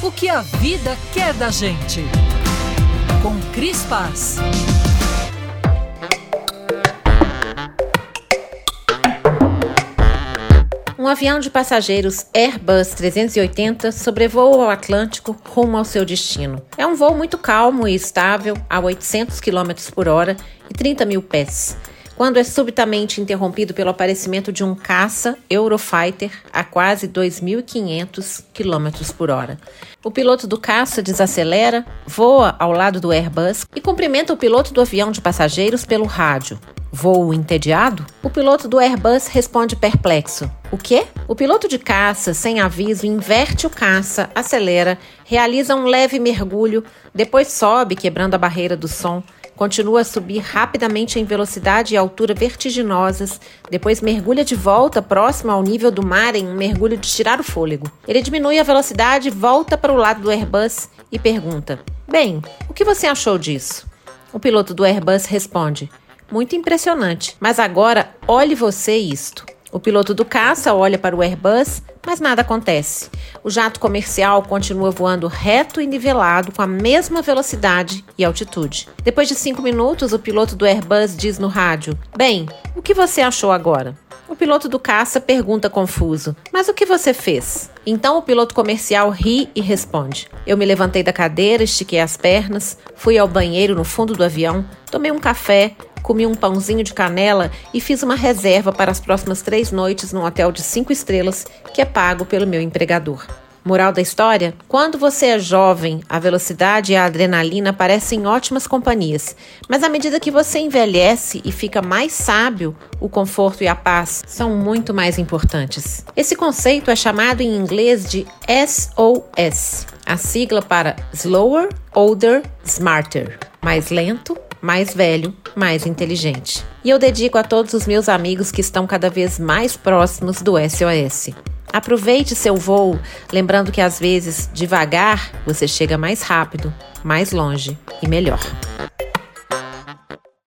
O que a vida quer da gente. Com Cris Paz. Um avião de passageiros Airbus 380 sobrevoa o Atlântico rumo ao seu destino. É um voo muito calmo e estável, a 800 km por hora e 30 mil pés quando é subitamente interrompido pelo aparecimento de um caça Eurofighter a quase 2.500 km por hora. O piloto do caça desacelera, voa ao lado do Airbus e cumprimenta o piloto do avião de passageiros pelo rádio. Voo entediado? O piloto do Airbus responde perplexo. O quê? O piloto de caça, sem aviso, inverte o caça, acelera, realiza um leve mergulho, depois sobe, quebrando a barreira do som Continua a subir rapidamente em velocidade e altura vertiginosas, depois mergulha de volta próximo ao nível do mar em um mergulho de tirar o fôlego. Ele diminui a velocidade, volta para o lado do Airbus e pergunta: Bem, o que você achou disso? O piloto do Airbus responde: Muito impressionante, mas agora olhe você isto. O piloto do caça olha para o Airbus, mas nada acontece. O jato comercial continua voando reto e nivelado com a mesma velocidade e altitude. Depois de cinco minutos, o piloto do Airbus diz no rádio: Bem, o que você achou agora? O piloto do caça pergunta confuso: Mas o que você fez? Então o piloto comercial ri e responde: Eu me levantei da cadeira, estiquei as pernas, fui ao banheiro no fundo do avião, tomei um café, comi um pãozinho de canela e fiz uma reserva para as próximas três noites num hotel de cinco estrelas que é pago pelo meu empregador. Moral da história? Quando você é jovem, a velocidade e a adrenalina parecem ótimas companhias, mas à medida que você envelhece e fica mais sábio, o conforto e a paz são muito mais importantes. Esse conceito é chamado em inglês de SOS, a sigla para Slower, Older, Smarter mais lento, mais velho, mais inteligente. E eu dedico a todos os meus amigos que estão cada vez mais próximos do SOS. Aproveite seu voo, lembrando que às vezes, devagar, você chega mais rápido, mais longe e melhor.